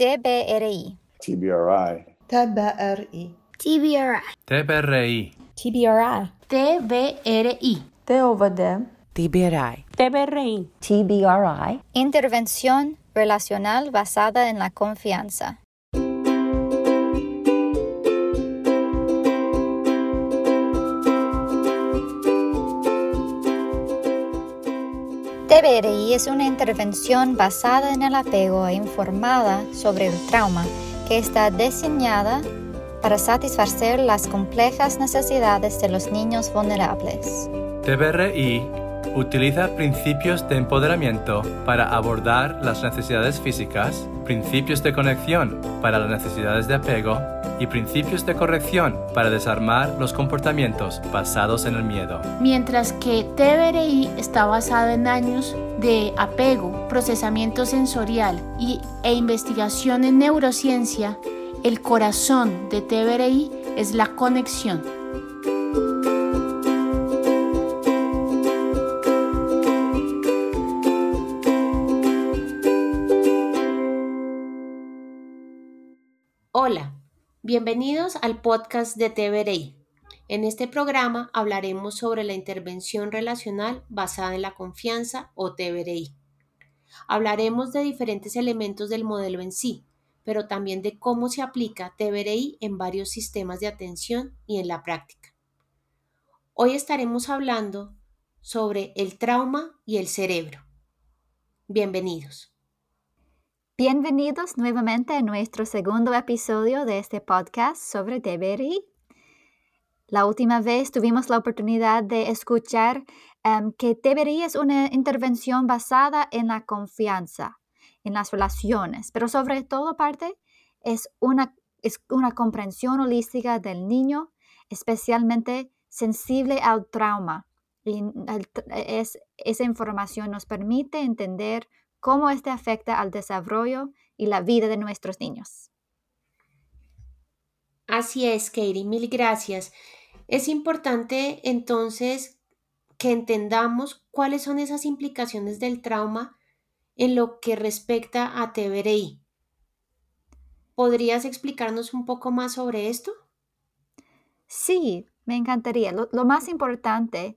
TBRI. TBRI. TBRI. TBRI. TBRI. TBRI. TBRI. TOVD. TBRI. TBRI. TBRI. Intervención relacional basada en la confianza. Es una intervención basada en el apego e informada sobre el trauma que está diseñada para satisfacer las complejas necesidades de los niños vulnerables. Utiliza principios de empoderamiento para abordar las necesidades físicas, principios de conexión para las necesidades de apego y principios de corrección para desarmar los comportamientos basados en el miedo. Mientras que TBRI está basado en años de apego, procesamiento sensorial y, e investigación en neurociencia, el corazón de TBRI es la conexión. Bienvenidos al podcast de TBRI. En este programa hablaremos sobre la intervención relacional basada en la confianza o TBRI. Hablaremos de diferentes elementos del modelo en sí, pero también de cómo se aplica TBRI en varios sistemas de atención y en la práctica. Hoy estaremos hablando sobre el trauma y el cerebro. Bienvenidos. Bienvenidos nuevamente a nuestro segundo episodio de este podcast sobre TBRI. La última vez tuvimos la oportunidad de escuchar em, que TBRI es una intervención basada en la confianza, en las relaciones, pero sobre todo parte es una, es una comprensión holística del niño, especialmente sensible al trauma. Y es, esa información nos permite entender cómo este afecta al desarrollo y la vida de nuestros niños. Así es, Katie, mil gracias. Es importante entonces que entendamos cuáles son esas implicaciones del trauma en lo que respecta a TBRI. ¿Podrías explicarnos un poco más sobre esto? Sí, me encantaría. Lo, más importante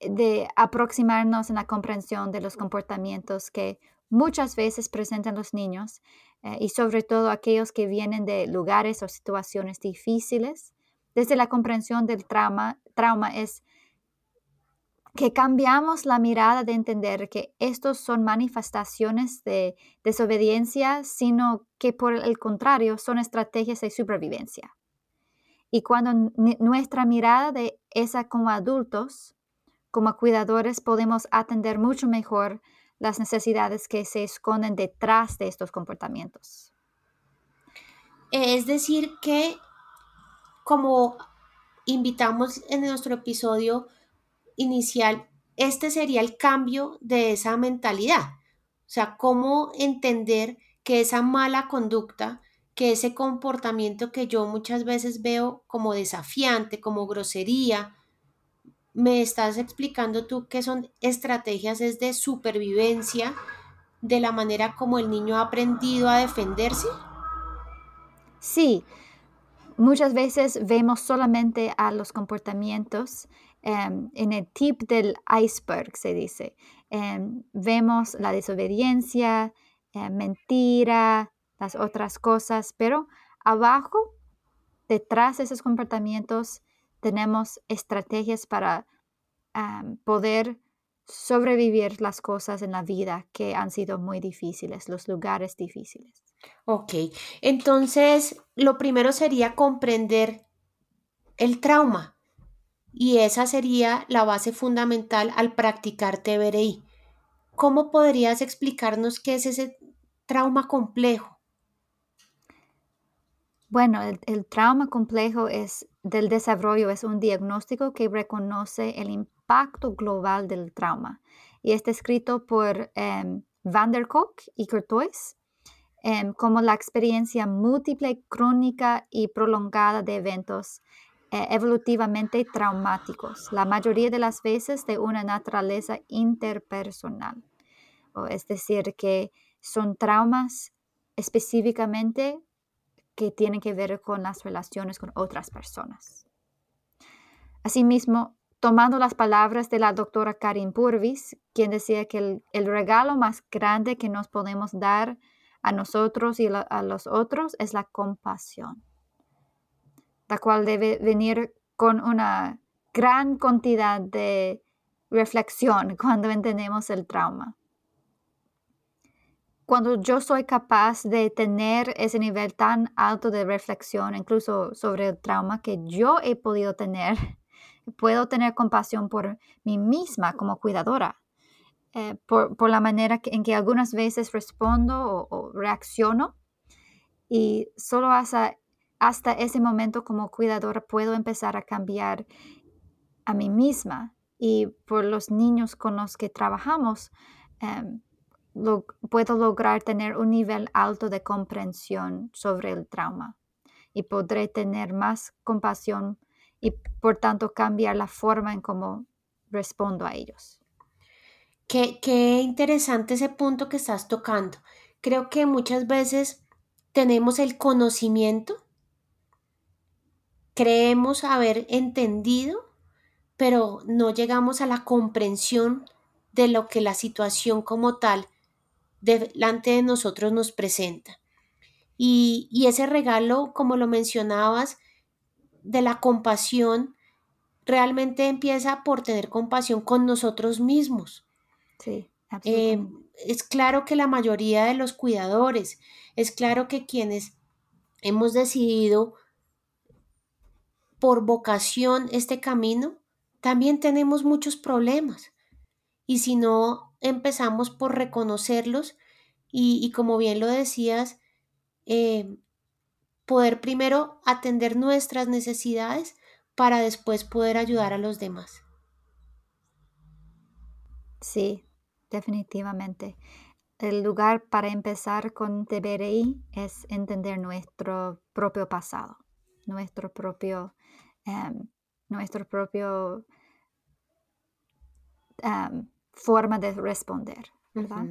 de aproximarnos en la comprensión de los comportamientos que muchas veces presentan los niños eh, y sobre todo aquellos que vienen de lugares o situaciones difíciles. Desde la comprensión del trauma, trauma es que cambiamos la mirada de entender que estos son manifestaciones de desobediencia, sino que por el contrario son estrategias de supervivencia. Y cuando nuestra mirada de esa como adultos, como cuidadores, podemos atender mucho mejor las necesidades que se esconden detrás de estos comportamientos. Es decir, que como invitamos en nuestro episodio inicial, este sería el cambio de esa mentalidad. O sea, cómo entender que esa mala conducta que ese comportamiento que yo muchas veces veo como desafiante, como grosería, me estás explicando tú que son estrategias es de supervivencia de la manera como el niño ha aprendido a defenderse? Sí, muchas veces vemos solamente a los comportamientos em, en el tip del iceberg, se dice. Em, vemos la desobediencia, eh, mentira, las otras cosas, pero abajo, detrás de esos comportamientos, tenemos estrategias para poder sobrevivir las cosas en la vida que han sido muy difíciles, los lugares difíciles. Ok, entonces lo primero sería comprender el trauma y esa sería la base fundamental al practicar TBRI. ¿Cómo podrías explicarnos qué es ese trauma complejo? Bueno, el, trauma complejo es del desarrollo es un diagnóstico que reconoce el impacto global del trauma y está escrito por em, Van der Kolk y Courtois em, como la experiencia múltiple, crónica y prolongada de eventos eh, evolutivamente traumáticos, la mayoría de las veces de una naturaleza interpersonal. O es decir, que son traumas específicamente que tienen que ver con las relaciones con otras personas. Asimismo, tomando las palabras de la doctora Karin Purvis, quien decía que el, el regalo más grande que nos podemos dar a nosotros y a los otros es la compasión, la cual debe venir con una gran cantidad de reflexión cuando entendemos el trauma. Cuando yo soy capaz de tener ese nivel tan alto de reflexión, incluso sobre el trauma que yo he podido tener, puedo tener compasión por mí misma como cuidadora, eh, por, la manera en que algunas veces respondo o, reacciono. Y solo hasta, hasta ese momento como cuidadora puedo empezar a cambiar a mí misma y por los niños con los que trabajamos, em, puedo lograr tener un nivel alto de comprensión sobre el trauma y podré tener más compasión y por tanto cambiar la forma en cómo respondo a ellos. Qué, qué interesante ese punto que estás tocando. Creo que muchas veces tenemos el conocimiento, creemos haber entendido pero no llegamos a la comprensión de lo que la situación como tal delante de nosotros nos presenta. Y, ese regalo, como lo mencionabas, de la compasión, realmente empieza por tener compasión con nosotros mismos. Sí, eh, es claro que la mayoría de los cuidadores, es claro que quienes hemos decidido por vocación este camino, también tenemos muchos problemas. Y si no empezamos por reconocerlos y, como bien lo decías, eh, poder primero atender nuestras necesidades para después poder ayudar a los demás. Sí, definitivamente. El lugar para empezar con TBRI es entender nuestro propio pasado, nuestro propio em, nuestro propio forma de responder, ¿verdad?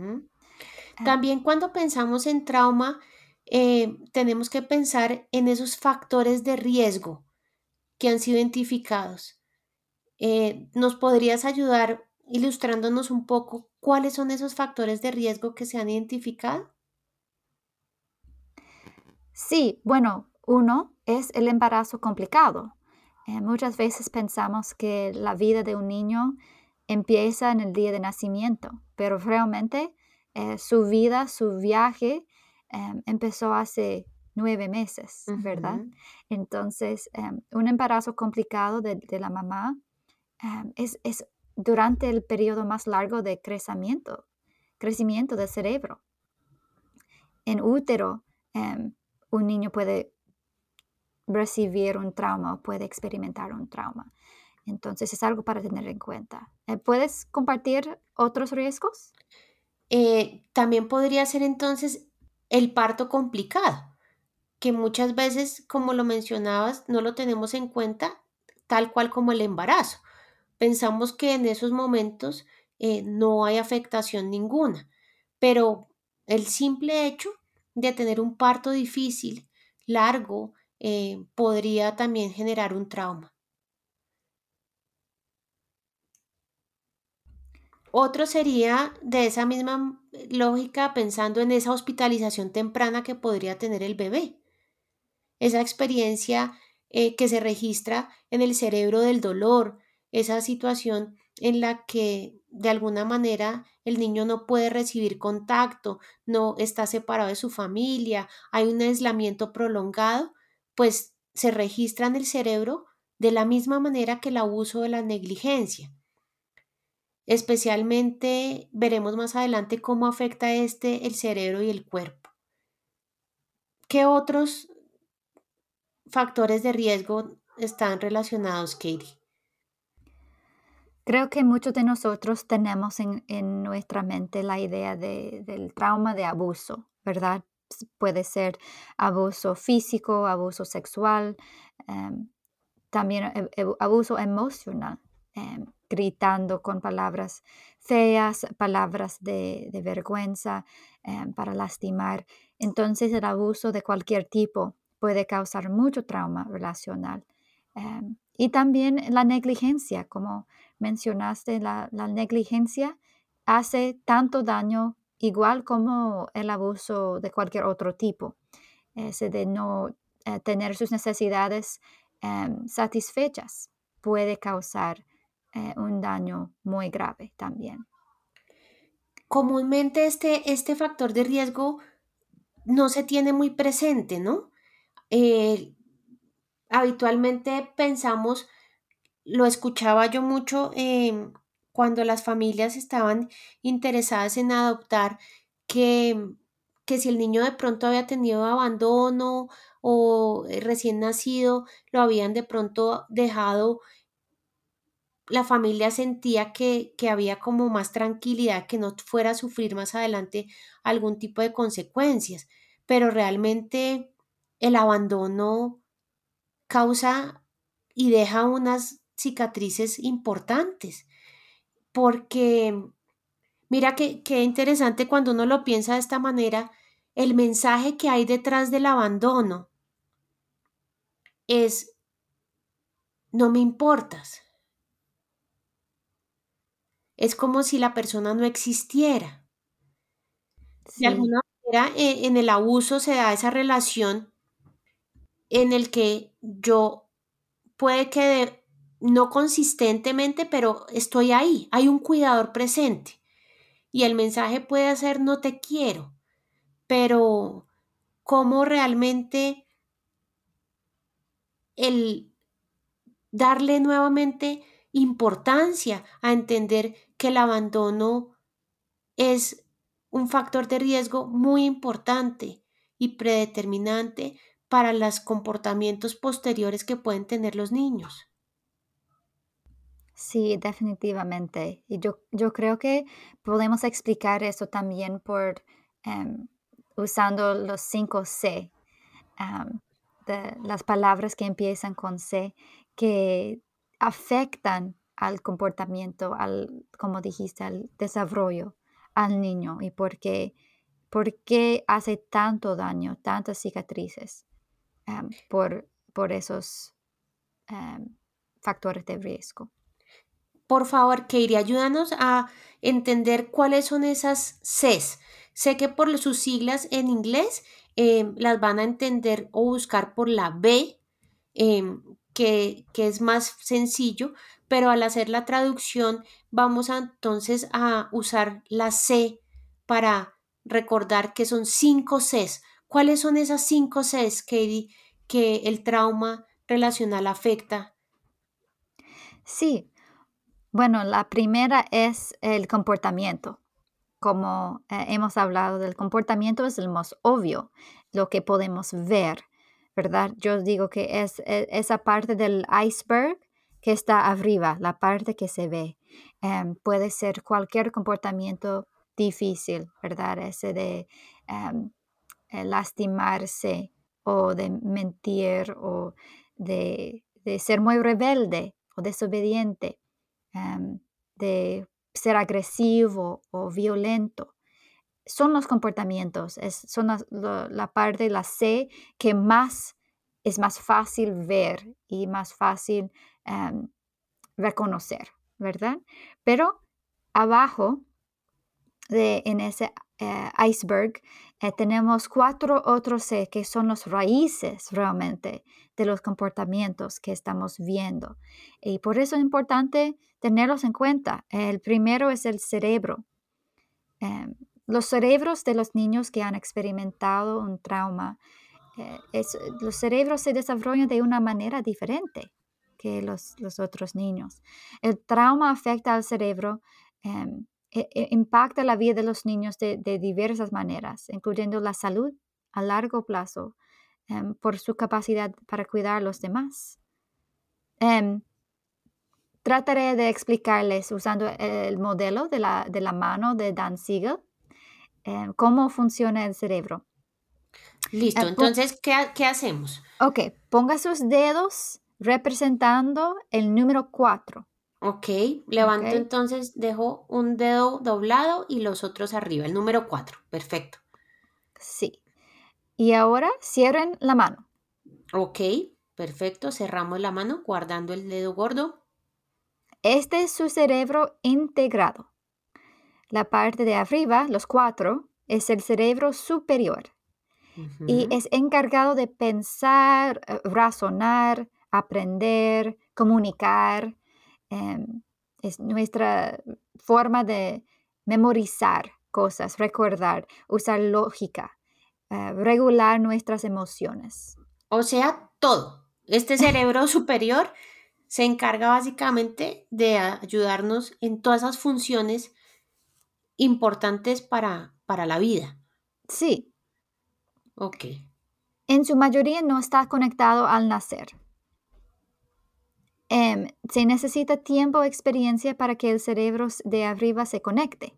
También cuando pensamos en trauma, eh, tenemos que pensar en esos factores de riesgo que han sido identificados. Eh, ¿Nos podrías ayudar ilustrándonos un poco cuáles son esos factores de riesgo que se han identificado? Sí, bueno, uno es el embarazo complicado. Eh, muchas veces pensamos que la vida de un niño empieza en el día de nacimiento, pero realmente eh, su vida, su viaje em, empezó hace nueve meses, ¿verdad? Entonces, em, un embarazo complicado de, la mamá em, es, es, durante el periodo más largo de crecimiento, crecimiento del cerebro. En útero, un niño puede recibir un trauma o puede experimentar un trauma. Entonces es algo para tener en cuenta. Eh, ¿Puedes compartir otros riesgos? Eh, también podría ser entonces el parto complicado, que muchas veces, como lo mencionabas, no lo tenemos en cuenta tal cual como el embarazo. Pensamos que en esos momentos eh, no hay afectación ninguna, pero el simple hecho de tener un parto difícil, largo, podría también generar un trauma. Otro sería de esa misma lógica pensando en esa hospitalización temprana que podría tener el bebé. Esa experiencia eh, que se registra en el cerebro del dolor, esa situación en la que de alguna manera el niño no puede recibir contacto, no está separado de su familia, hay un aislamiento prolongado pues se registra en el cerebro de la misma manera que el abuso de la negligencia. Especialmente veremos más adelante cómo afecta este el cerebro y el cuerpo. ¿Qué otros factores de riesgo están relacionados, Katie? Creo que muchos de nosotros tenemos en, nuestra mente la idea del trauma de abuso, ¿verdad? puede ser abuso físico, abuso sexual, em, también e, e, abuso emocional. Em, gritando con palabras feas, palabras de, vergüenza em, para lastimar. Entonces el abuso de cualquier tipo puede causar mucho trauma relacional. Em, y también la negligencia, como mencionaste, la, negligencia hace tanto daño igual como el abuso de cualquier otro tipo. Ese de no eh, tener sus necesidades satisfechas puede causar eh, un daño muy grave también. Comúnmente este, este factor de riesgo no se tiene muy presente, ¿no? Eh, habitualmente pensamos, lo escuchaba yo mucho em, cuando las familias estaban interesadas en adoptar, que, que si el niño de pronto había tenido abandono o eh, recién nacido, lo habían de pronto dejado la familia sentía que, que, había como más tranquilidad, que no fuera a sufrir más adelante algún tipo de consecuencias, pero realmente el abandono causa y deja unas cicatrices importantes, porque mira que, qué interesante cuando uno lo piensa de esta manera, el mensaje que hay detrás del abandono es, no me importas es como si la persona no existiera. De alguna manera, eh, en el abuso se da esa relación en el que yo puede que no consistentemente, pero estoy ahí, hay un cuidador presente. Y el mensaje puede ser no te quiero, pero cómo realmente el darle nuevamente importancia a entender que el abandono es un factor de riesgo muy importante y predeterminante para los comportamientos posteriores que pueden tener los niños. Sí, definitivamente. Y yo, yo creo que podemos explicar eso también por em, usando los cinco C, de las palabras que empiezan con C, que afectan al comportamiento, al, como dijiste, al desarrollo al niño y por qué, por qué hace tanto daño, tantas cicatrices em, por, por esos em, factores de riesgo. Por favor, Keiri, ayúdanos a entender cuáles son esas Cs. Sé que por sus siglas en inglés em, las van a entender o buscar por la B, que, es más sencillo, pero al hacer la traducción vamos entonces a usar la C para recordar que son cinco Cs. ¿Cuáles son esas cinco Cs, Katie, que el trauma relacional afecta? Sí, bueno, la primera es el comportamiento. Como eh, hemos hablado del comportamiento es el más obvio, lo que podemos ver. ¿verdad? Yo digo que es, e, esa parte del iceberg que está arriba, la parte que se ve. Em, puede ser cualquier comportamiento difícil, ¿verdad? Ese de em, eh, lastimarse o de mentir o de, ser muy rebelde o desobediente, em, de ser agresivo o violento son los comportamientos, es, son la, parte de la C que más es más fácil ver y más fácil em, reconocer, ¿verdad? Pero abajo de, en ese eh, iceberg eh, tenemos cuatro otros C que son las raíces realmente de los comportamientos que estamos viendo. Y por eso es importante tenerlos en cuenta. El primero es el cerebro. Em, los cerebros de los niños que han experimentado un trauma, eh, los cerebros se desarrollan de una manera diferente que los, otros niños. El trauma afecta al cerebro, em, e, e, impacta la vida de los niños de, diversas maneras, incluyendo la salud a largo plazo em, por su capacidad para cuidar a los demás. Em, trataré de explicarles usando el modelo de la, de la mano de Dan Siegel cómo funciona el cerebro. Listo, eh, entonces, ¿qué, hacemos? Ok, ponga sus dedos representando el número 4 Ok, levanto entonces, dejo un dedo doblado y los otros arriba, el número 4. Perfecto. Sí. Y ahora cierren la mano. Ok, perfecto. Cerramos la mano guardando el dedo gordo. Este es su cerebro integrado. La parte de arriba, los cuatro, es el cerebro superior y es encargado de pensar, eh, razonar, aprender, comunicar. em, es nuestra forma de memorizar cosas, recordar, usar lógica, eh, regular nuestras emociones. O sea, todo. Este cerebro superior se encarga básicamente de ayudarnos en todas esas funciones importantes para, para la vida. Sí, Ok. en su mayoría no está conectado al nacer. Em, se necesita tiempo o experiencia para que el cerebro de arriba se conecte.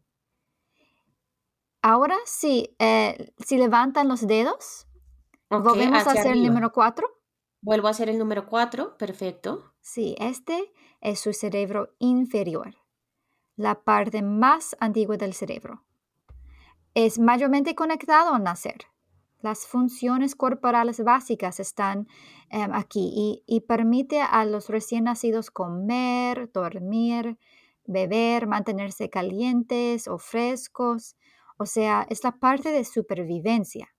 Ahora sí, eh, si levantan los dedos, Ok, volvemos a hacer el arriba. número 4. Vuelvo a hacer el número 4. Perfecto. Sí, este es su cerebro inferior, la parte más antigua del cerebro. Es mayormente conectado al nacer. Las funciones corporales básicas están em, aquí y, y permite a los recién nacidos comer, dormir, beber, mantenerse calientes o frescos. O sea, es la parte de supervivencia.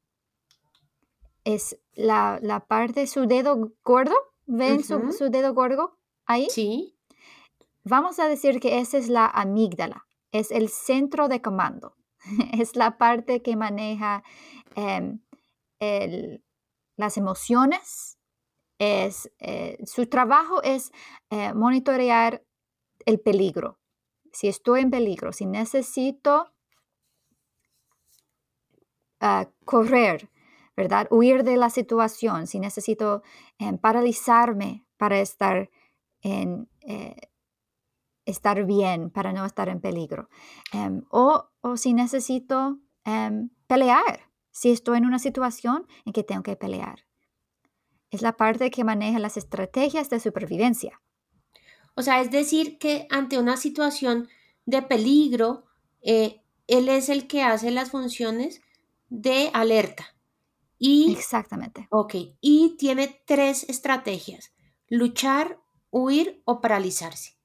Es la, la parte, su dedo gordo. ¿Ven su- su dedo gordo ahí? Sí. Vamos a decir que esa es la amígdala, es el centro de comando, es la parte que maneja em, el- las emociones, es, eh, su trabajo es eh, monitorear el peligro. Si estoy en peligro, si necesito ah, correr, ¿verdad? Huir de la situación, si necesito em, paralizarme para estar en, eh, estar bien, para no estar en peligro. Em, o, o si necesito em, pelear, si estoy en una situación en que tengo que pelear. Es la parte que maneja las estrategias de supervivencia. O sea, es decir, que ante una situación de peligro, eh, él es el que hace las funciones de alerta. Y, Exactamente. ok, y tiene tres estrategias. Luchar, huir o paralizarse.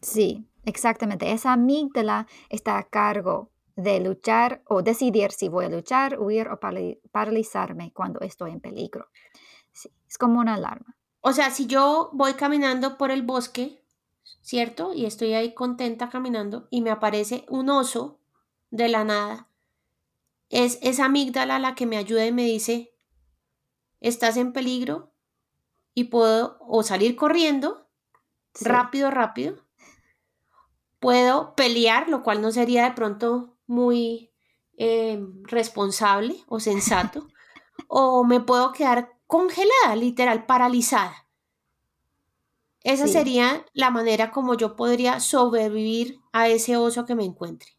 Sí, exactamente. Esa amígdala está a cargo de luchar o decidir si voy a luchar, huir o paralizarme cuando estoy en peligro. Sí, es como una alarma. O sea, si yo voy caminando por el bosque, ¿cierto? Y estoy ahí contenta caminando y me aparece un oso de la nada, es esa amígdala la que me ayuda y me dice, estás en peligro y puedo o salir corriendo Sí. rápido, rápido. Puedo pelear, lo cual no sería de pronto muy eh, responsable o sensato. o me puedo quedar congelada, literal, paralizada. Esa Sí. sería la manera como yo podría sobrevivir a ese oso que me encuentre.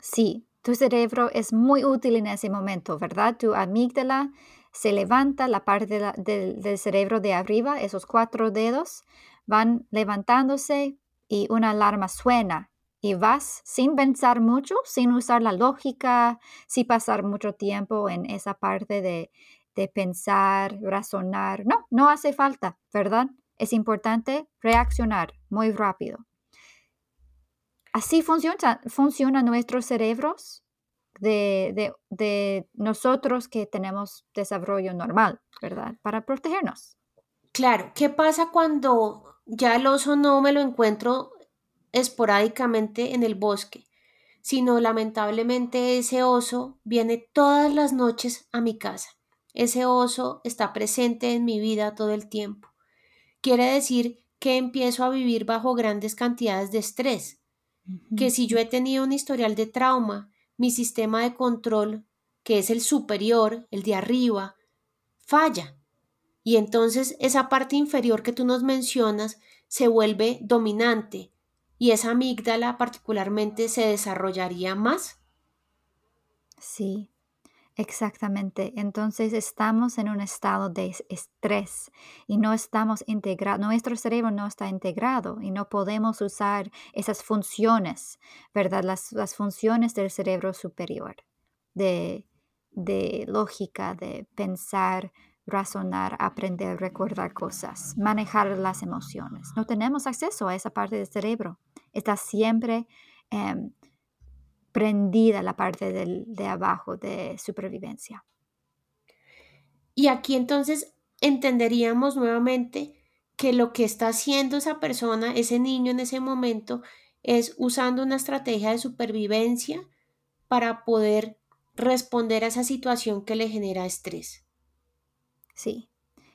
Sí, tu cerebro es muy útil en ese momento, ¿verdad? Tu amígdala se levanta, la parte de la- del, del cerebro de arriba, esos cuatro dedos van levantándose y una alarma suena y vas sin pensar mucho, sin usar la lógica, sin pasar mucho tiempo en esa parte de, de pensar, razonar. No, no hace falta, ¿verdad? Es importante reaccionar muy rápido. Así funciona, funcionan nuestros cerebros de, de- de nosotros que tenemos desarrollo normal, ¿verdad? Para protegernos. Claro, ¿qué pasa cuando ya el oso no me lo encuentro esporádicamente en el bosque, sino lamentablemente ese oso viene todas las noches a mi casa? Ese oso está presente en mi vida todo el tiempo. Quiere decir que empiezo a vivir bajo grandes cantidades de estrés, que si yo he tenido un historial de trauma, mi sistema de control, que es el superior, el de arriba, falla. Y entonces esa parte inferior que tú nos mencionas se vuelve dominante y esa amígdala particularmente se desarrollaría más. Sí, Exactamente. Entonces estamos en un estado de estrés y no estamos integrados, nuestro cerebro no está integrado y no podemos usar esas funciones, ¿verdad? Las, las funciones del cerebro superior, de, de lógica, de pensar, razonar, aprender, recordar cosas, manejar las emociones. No tenemos acceso a esa parte del cerebro. Está siempre em, prendida la parte de abajo de supervivencia. Y aquí entonces entenderíamos nuevamente que lo que está haciendo esa persona, ese niño en ese momento, es usando una estrategia de supervivencia para poder responder a esa situación que le genera estrés. Sí,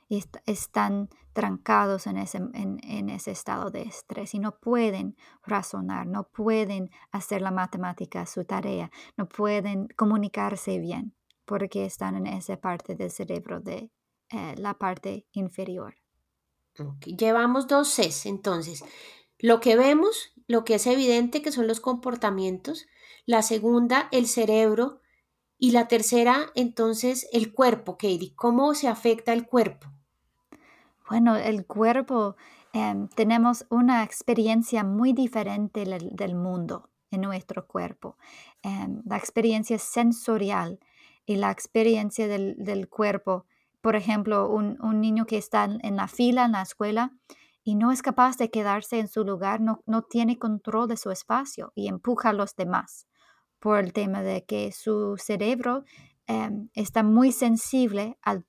y están trancados en ese, en, ese estado de estrés y no pueden razonar, no pueden hacer la matemática su tarea, no pueden comunicarse bien porque están en esa parte del cerebro de eh, la parte inferior. Llevamos dos Cs entonces. Lo que vemos, lo que es evidente que son los comportamientos, la segunda, el cerebro, y la tercera, entonces, el cuerpo, Katie. ¿Cómo se afecta el cuerpo? Bueno, el cuerpo, em, tenemos una experiencia muy diferente del, mundo en nuestro cuerpo. Em, la experiencia sensorial y la experiencia del, cuerpo. Por ejemplo, un, niño que está en la fila en la escuela y no es capaz de quedarse en su lugar, no, tiene control de su espacio y empuja a los demás por el tema de que su cerebro em, está muy sensible a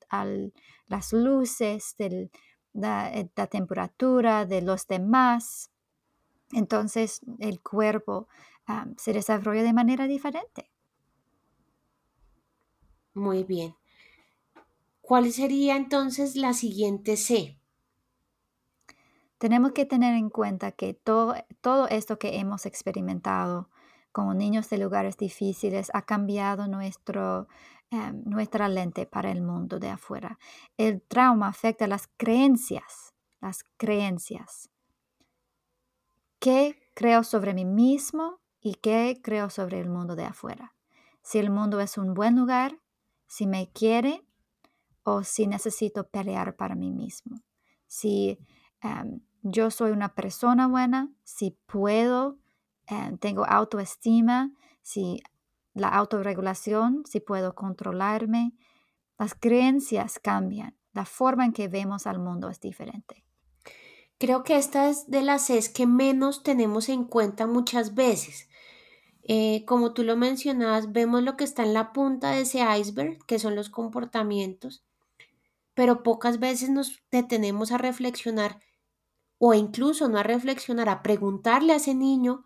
las luces, del, eh, la, temperatura de los demás. Entonces el cuerpo se desarrolla de manera diferente. Muy bien. ¿Cuál sería entonces la siguiente C? Tenemos que tener en cuenta que todo, todo esto que hemos experimentado como niños de lugares difíciles ha cambiado nuestro, Em, nuestra lente para el mundo de afuera. El trauma afecta las creencias, las creencias. ¿Qué creo sobre mí mismo y qué creo sobre el mundo de afuera? Si el mundo es un buen lugar, si me quiere o si necesito pelear para mí mismo. Si em, yo soy una persona buena, si puedo, em, tengo autoestima, si la autorregulación, si puedo controlarme. Las creencias cambian, la forma en que vemos al mundo es diferente. Creo que esta es de las es que menos tenemos en cuenta muchas veces. Eh, como tú lo mencionabas, vemos lo que está en la punta de ese iceberg, que son los comportamientos, pero pocas veces nos detenemos a reflexionar o incluso no a reflexionar, a preguntarle a ese niño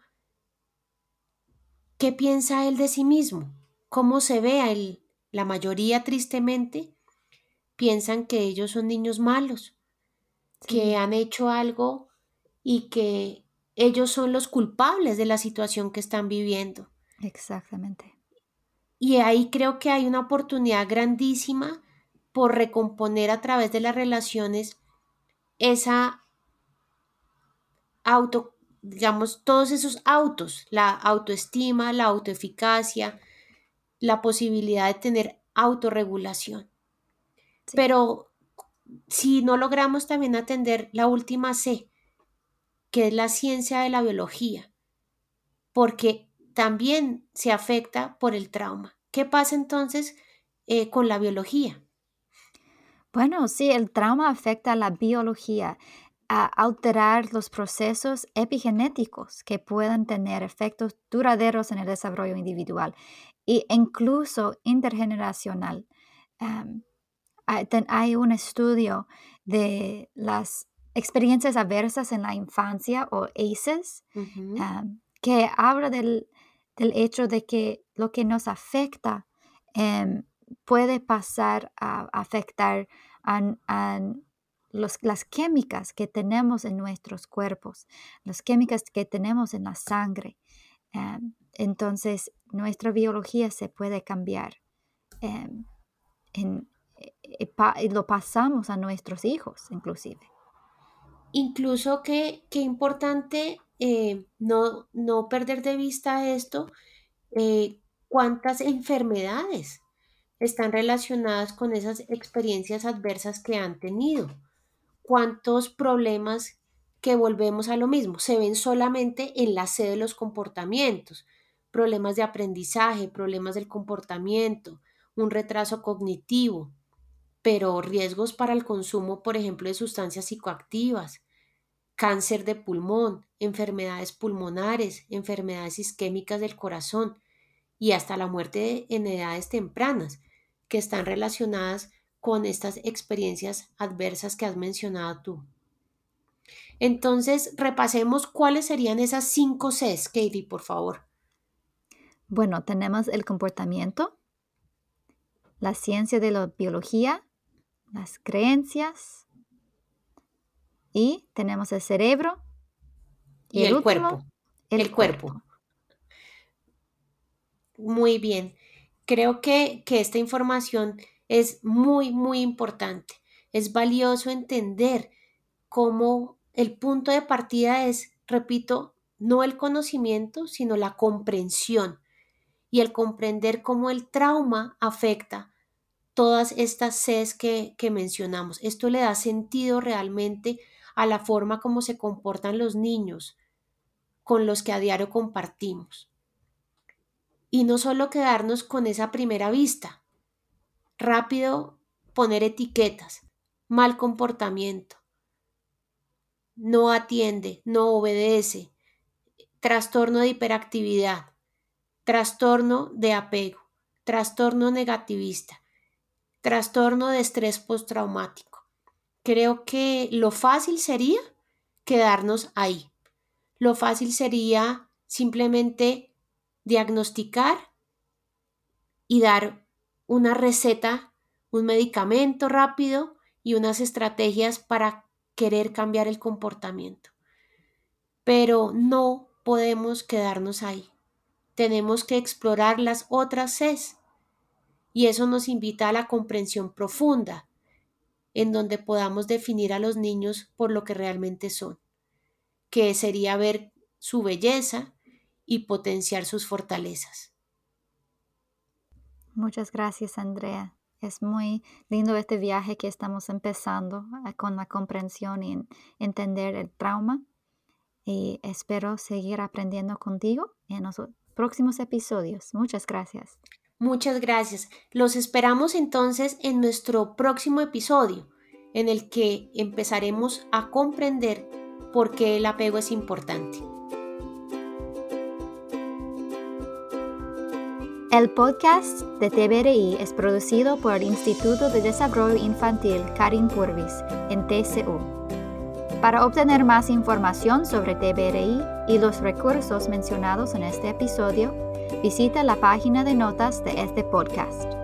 ¿Qué piensa él de sí mismo? ¿Cómo se ve a él? La mayoría, tristemente, piensan que ellos son niños malos, que han hecho algo y que ellos son los culpables de la situación que están viviendo. Exactamente. Y ahí creo que hay una oportunidad grandísima por recomponer a través de las relaciones esa auto digamos, todos esos autos, la autoestima, la autoeficacia, la posibilidad de tener autorregulación. Pero si no logramos también atender la última C, que es la ciencia de la biología, porque también se afecta por el trauma. ¿Qué pasa entonces eh, con la biología? Bueno, sí, el trauma afecta a la biología a alterar los procesos epigenéticos que puedan tener efectos duraderos en el desarrollo individual e incluso intergeneracional. hay un estudio de las experiencias adversas en la infancia o ACEs que habla del, hecho de que lo que nos afecta em, puede pasar a afectar a, a las químicas que tenemos en nuestros cuerpos, las químicas que tenemos en la sangre. Em, entonces, nuestra biología se puede cambiar em, e, e, y lo pasamos a nuestros hijos, inclusive. Incluso que, importante eh, no, no, perder de vista esto, eh, cuántas enfermedades están relacionadas con esas experiencias adversas que han tenido. ¿Cuántos problemas que volvemos a lo mismo se ven solamente en la sede de los comportamientos? Problemas de aprendizaje, problemas del comportamiento, un retraso cognitivo, pero riesgos para el consumo, por ejemplo, de sustancias psicoactivas, cáncer de pulmón, enfermedades pulmonares, enfermedades isquémicas del corazón y hasta la muerte en edades tempranas que están relacionadas con estas experiencias adversas que has mencionado tú. Entonces, repasemos cuáles serían esas cinco Cs, Katie, por favor. Bueno, tenemos el comportamiento, la ciencia de la biología, las creencias y tenemos el cerebro y, el, cuerpo. El, cuerpo. Muy bien. Creo que, que esta información es muy, muy importante. Es valioso entender cómo el punto de partida es, repito, no el conocimiento, sino la comprensión y el comprender cómo el trauma afecta todas estas Cs que, que mencionamos. Esto le da sentido realmente a la forma como se comportan los niños con los que a diario compartimos. Y no solo quedarnos con esa primera vista, rápido poner etiquetas, mal comportamiento, no atiende, no obedece, trastorno de hiperactividad, trastorno de apego, trastorno negativista, trastorno de estrés postraumático. Creo que lo fácil sería quedarnos ahí. Lo fácil sería simplemente diagnosticar y dar una receta, un medicamento rápido y unas estrategias para querer cambiar el comportamiento. Pero no podemos quedarnos ahí. Tenemos que explorar las otras Cs. Y eso nos invita a la comprensión profunda, en donde podamos definir a los niños por lo que realmente son, que sería ver su belleza y potenciar sus fortalezas. Muchas gracias, Andrea. Es muy lindo este viaje que estamos empezando eh, con la comprensión y entender el trauma. Y espero seguir aprendiendo contigo en los próximos episodios. Muchas gracias. Muchas gracias. Los esperamos entonces en nuestro próximo episodio, en el que empezaremos a comprender por qué el apego es importante. El podcast de TBRI es producido por el Instituto de Desarrollo Infantil Karin Purvis en TCU. Para obtener más información sobre TBRI y los recursos mencionados en este episodio, visita la página de notas de este podcast.